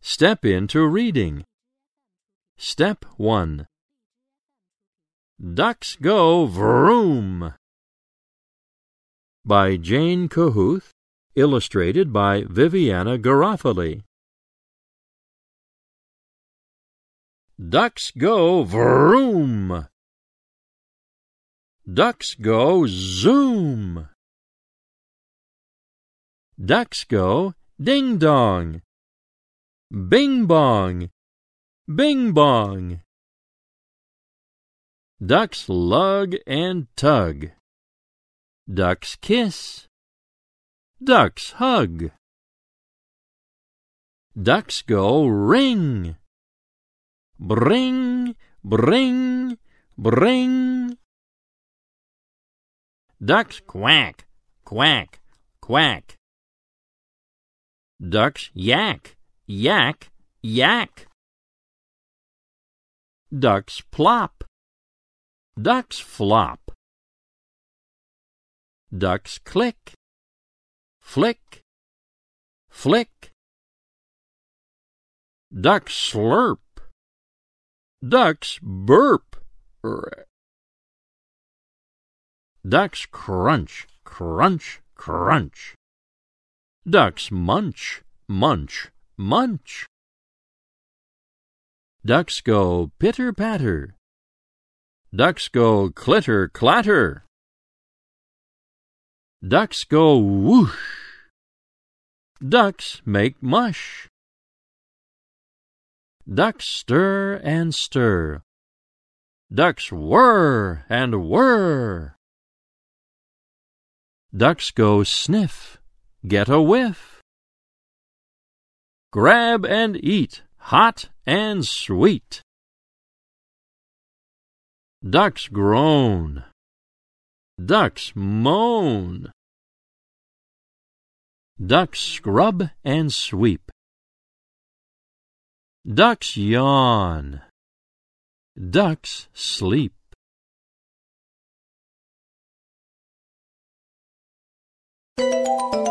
Step into reading. Step 1. Ducks Go Vroom by Jane Kohuth, illustrated by Viviana Garofoli. Ducks go vroom. Ducks go zoom. Ducks go ding dong. Bing bong. Bing bong. Ducks lug and tug. Ducks kiss. Ducks hug. Ducks go ring. Bring, bring, bring. Ducks quack, quack, quack. Ducks yak, yak, yak. Ducks plop. Ducks flop. Ducks click. Flick. Flick. Ducks slurp. Ducks burp. Ducks crunch, crunch, crunch. Ducks munch, munch, munch. Ducks go pitter patter. Ducks go clitter clatter. Ducks go whoosh. Ducks make mush. Ducks stir and stir. Ducks whir and whir. Ducks go sniff, get a whiff. Grab and eat, hot and sweet. Ducks groan. Ducks moan. Ducks scrub and sweep. Ducks yawn. Ducks sleep. Música